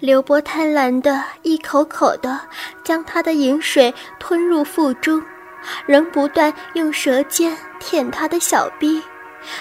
刘波贪婪的一口口的将他的饮水吞入腹中，仍不断用舌尖舔他的小臂，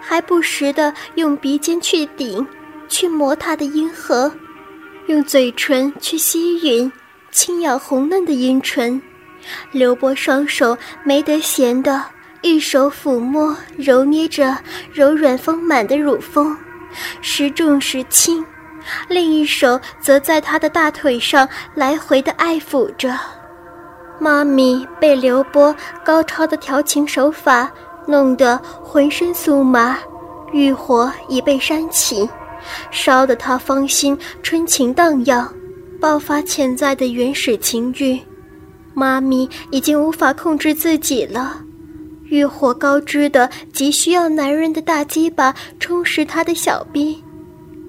还不时的用鼻尖去顶、去磨他的阴核，用嘴唇去吸吮、轻咬红嫩的阴唇。刘波双手没得闲的，一手抚摸、揉捏着柔软丰满的乳峰，时重时轻。另一手则在他的大腿上来回的爱抚着，妈咪被刘波高超的调情手法弄得浑身酥麻，欲火已被煽起，烧得她芳心春情荡漾，爆发潜在的原始情欲。妈咪已经无法控制自己了，欲火高支的急需要男人的大鸡巴充实她的小臂。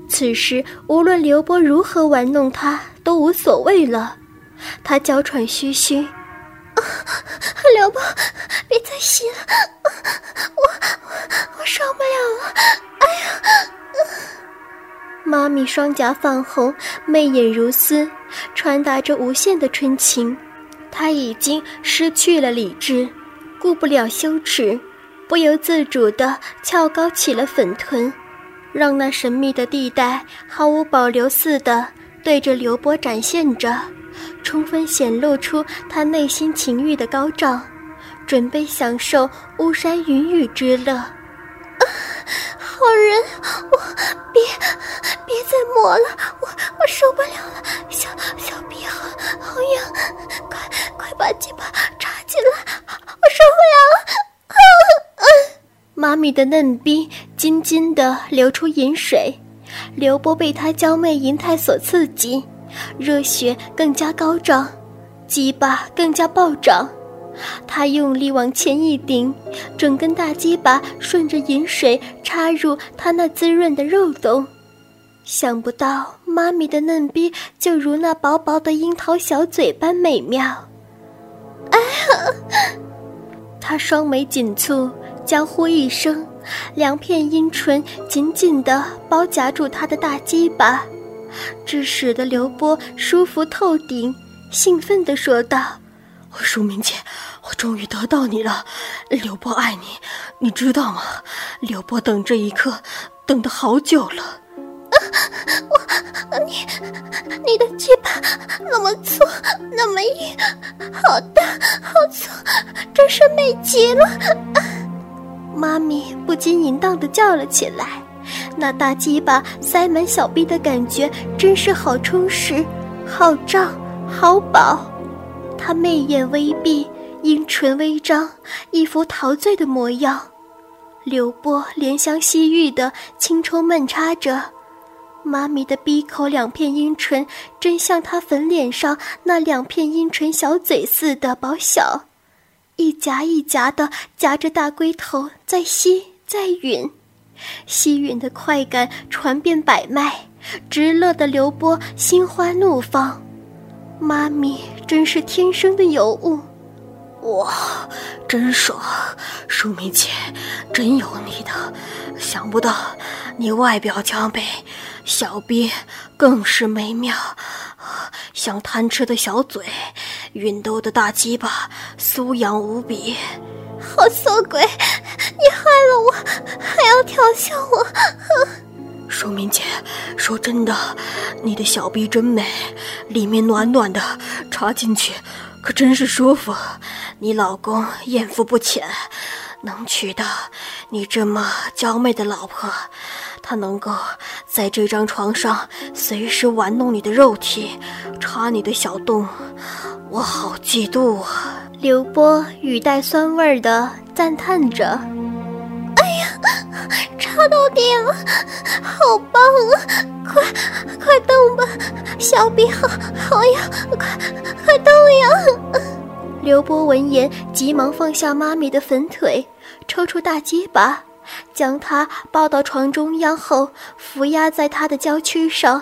此时，无论刘波如何玩弄他，都无所谓了。他娇喘吁吁：“啊刘波，别再吸了，我我我受不了了！哎呀！”妈咪双颊泛红，媚眼如丝，传达着无限的春情。她已经失去了理智，顾不了羞耻，不由自主地翘高起了粉臀。让那神秘的地带毫无保留似的对着刘波展现着，充分显露出他内心情欲的高涨，准备享受巫山云雨之乐。啊好人，我别别再摸了，我我受不了了，小小臂好好痒，快快把鸡巴插进来，我受不了了。妈咪的嫩逼津津地流出饮水，刘波被她娇媚银态所刺激，热血更加高涨，鸡巴更加暴涨。他用力往前一顶，整根大鸡巴顺着饮水插入他那滋润的肉洞。想不到妈咪的嫩逼就如那薄薄的樱桃小嘴般美妙。哎呀！他双眉紧蹙。娇呼一声，两片阴唇紧紧地包夹住他的大鸡巴，致使得刘波舒服透顶，兴奋地说道：“舒明姐，我终于得到你了！刘波爱你，你知道吗？刘波等这一刻等得好久了。”啊我，你，你的鸡巴那么粗，那么硬，好大，好粗，真是美极了！妈咪不禁淫荡地叫了起来，那大鸡巴塞满小臂的感觉真是好充实、好胀、好饱。她媚眼微闭，阴唇微张，一副陶醉的模样。刘波怜香惜玉地轻抽慢插着，妈咪的鼻口两片阴唇真像她粉脸上那两片阴唇小嘴似的薄小。一夹一夹的夹着大龟头，在吸在吮，吸吮的快感传遍百脉，直乐的刘波心花怒放。妈咪真是天生的尤物，哇，真爽！淑明姐，真有你的！想不到你外表娇美，小臂更是美妙，像贪吃的小嘴。熨斗的大鸡巴酥痒无比，好色鬼！你害了我，还要调笑我！淑明姐，说真的，你的小臂真美，里面暖暖的，插进去可真是舒服。你老公艳福不浅，能娶到你这么娇媚的老婆，他能够在这张床上随时玩弄你的肉体，插你的小洞。我好嫉妒啊！刘波语带酸味儿的赞叹着：“哎呀，插到点了，好棒啊！快快动吧，小臂好好痒，快快动呀！”刘波闻言，急忙放下妈咪的粉腿，抽出大鸡巴，将她抱到床中央后，扶压在她的娇躯上，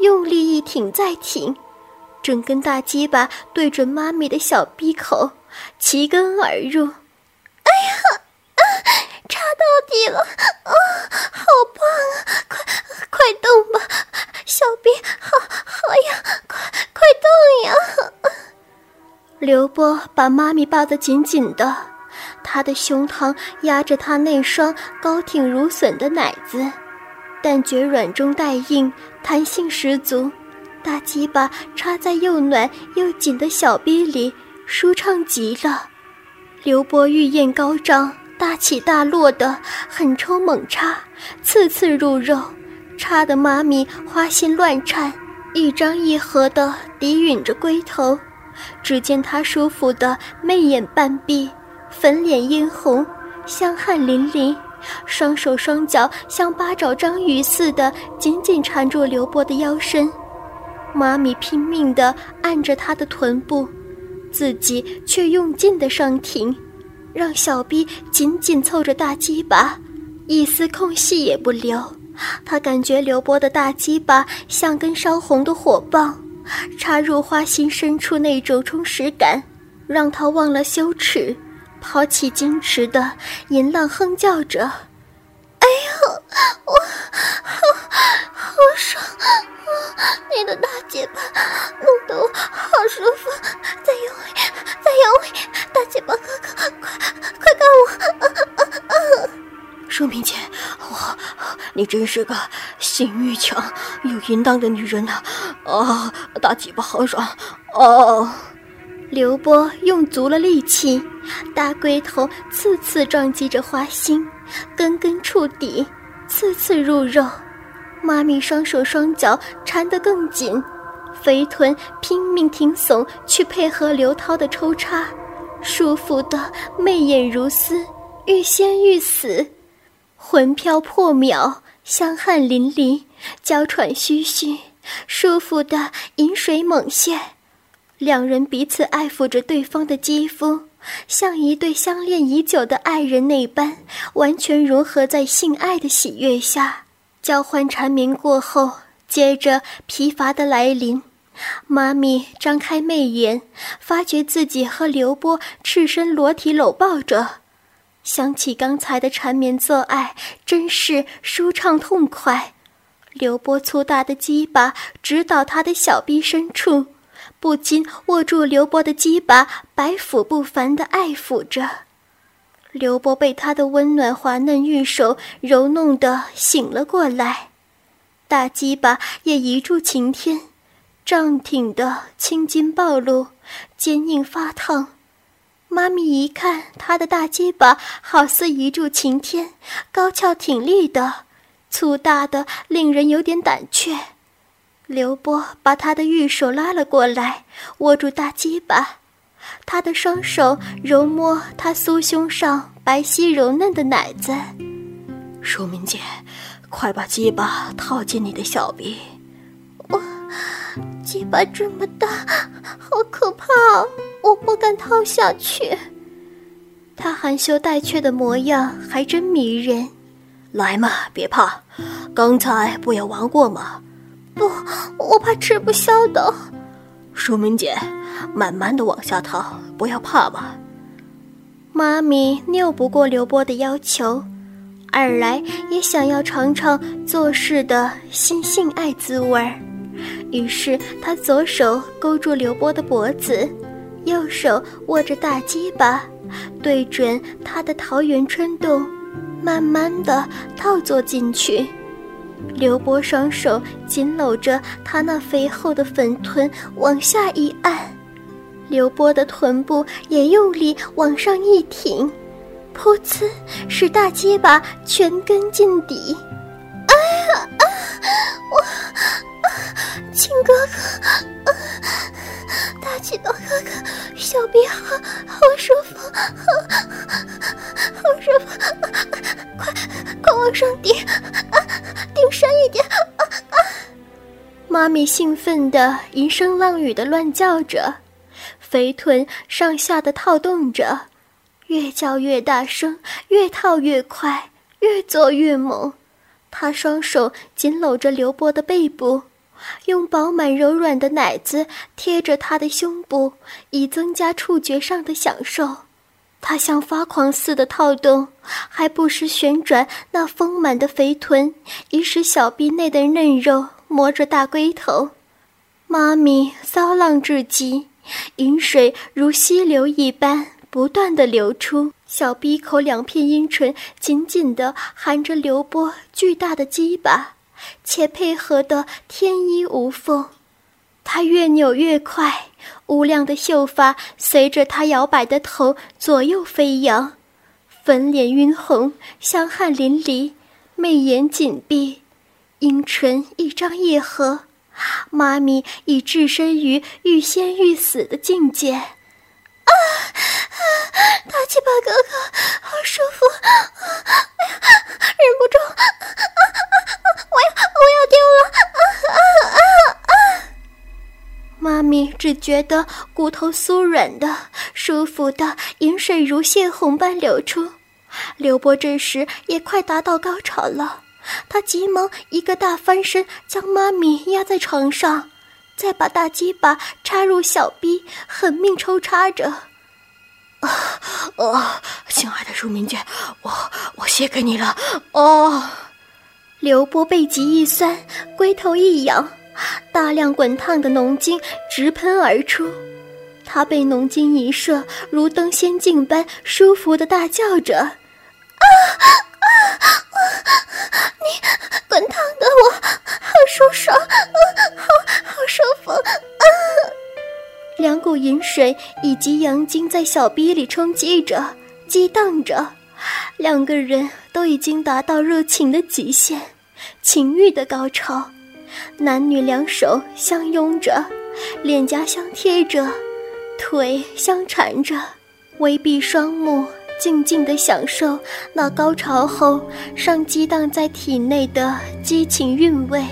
用力一挺再挺。整根大鸡巴对准妈咪的小鼻口齐根而入。哎呀啊插到底了。啊好棒啊快快动吧小鼻好好痒快快动呀。刘波把妈咪抱得紧紧的他的胸膛压着他那双高挺如笋的奶子但觉软中带硬弹性十足。大鸡巴插在又暖又紧的小逼里，舒畅极了。刘波欲焰高涨，大起大落的狠抽猛插，次次入肉，插得妈咪花心乱颤，一张一合的抵吮着龟头。只见他舒服的媚眼半闭，粉脸殷红，香汗淋漓，双手双脚像八爪章鱼似的紧紧缠住刘波的腰身。妈咪拼命地按着他的臀部，自己却用劲地上挺，让小臂紧紧凑着大鸡巴，一丝空隙也不留。他感觉刘波的大鸡巴像根烧红的火棒，插入花心深处那种充实感，让他忘了羞耻，抛弃矜持的淫浪哼叫着：“哎呦，我好好爽！”你的大嘴巴弄得我好舒服，再用力，再用力，大嘴巴哥哥，快快干我！舒明姐，我，你真是个性欲强又淫荡的女人呐！啊，大嘴巴好爽！哦，刘波用足了力气，大龟头次次撞击着花心，根根触底，次次入肉。妈咪双手双脚缠得更紧，肥臀拼命挺耸去配合刘涛的抽插，舒服的媚眼如丝，欲仙欲死，魂飘魄渺，香汗淋漓，娇喘吁吁，舒服的饮水猛泻。两人彼此爱抚着对方的肌肤，像一对相恋已久的爱人那般，完全融合在性爱的喜悦下。交换缠绵过后，接着疲乏的来临。妈咪张开媚眼，发觉自己和刘波赤身裸体搂抱着，想起刚才的缠绵做爱，真是舒畅痛快。刘波粗大的鸡巴直捣他的小臂深处，不禁握住刘波的鸡巴，百抚不凡的爱抚着。刘波被他的温暖滑嫩玉手揉弄得醒了过来，大鸡巴也一柱擎天，胀挺的青筋暴露，坚硬发烫。妈咪一看他的大鸡巴，好似一柱擎天，高翘挺立的，粗大的令人有点胆怯。刘波把他的玉手拉了过来，握住大鸡巴。他的双手揉摸他酥胸上白皙柔嫩的奶子，淑明姐，快把鸡巴套进你的小臂。我鸡巴这么大，好可怕，我不敢套下去。他含羞带怯的模样还真迷人。来嘛，别怕，刚才不也玩过吗？不，我怕吃不消的。淑明姐。慢慢的往下套，不要怕嘛。妈咪拗不过刘波的要求，二来也想要尝尝做事的新性爱滋味儿，于是她左手勾住刘波的脖子，右手握着大鸡巴，对准他的桃源春洞，慢慢的套坐进去。刘波双手紧搂着他那肥厚的粉臀，往下一按。刘波的臀部也用力往上一挺，噗呲，使大鸡巴全根进底。哎呀啊！我，亲哥哥，大鸡巴哥哥，小臂好好舒服，好好舒服，快快往上顶，啊顶深一点！啊妈咪兴奋的淫声浪语的乱叫着。肥臀上下的套动着，越叫越大声，越套越快，越做越猛。他双手紧搂着刘波的背部，用饱满柔软的奶子贴着他的胸部，以增加触觉上的享受。他像发狂似的套动，还不时旋转那丰满的肥臀，以使小臂内的嫩肉磨着大龟头。妈咪骚浪至极。饮水如溪流一般不断的流出，小鼻口两片阴唇紧紧的含着刘波巨大的鸡巴，且配合得天衣无缝。他越扭越快，乌亮的秀发随着他摇摆的头左右飞扬，粉脸晕红，香汗淋漓，媚眼紧闭，阴唇一张一合。妈咪已置身于欲仙欲死的境界，啊啊！大鸡巴哥哥，好舒服，忍不住，啊啊啊我要我要丢了！啊啊啊！妈咪只觉得骨头酥软的、舒服的，饮水如泄洪般流出。刘波这时也快达到高潮了。他急忙一个大翻身，将妈咪压在床上，再把大鸡巴插入小臂，狠命抽插着。啊啊！亲爱的舒明娟，我我谢给你了。哦，刘波背脊一酸，龟头一痒，大量滚烫的浓精直喷而出，他被浓精一射，如登仙境般舒服的大叫着：“啊啊！”你滚烫的我，好舒爽，好好舒服。两股饮水以及阳精在小逼里冲击着、激荡着，两个人都已经达到热情的极限，情欲的高潮。男女两手相拥着，脸颊相贴着，腿相缠着，微闭双目。静静的享受那高潮后上激荡在体内的激情韵味。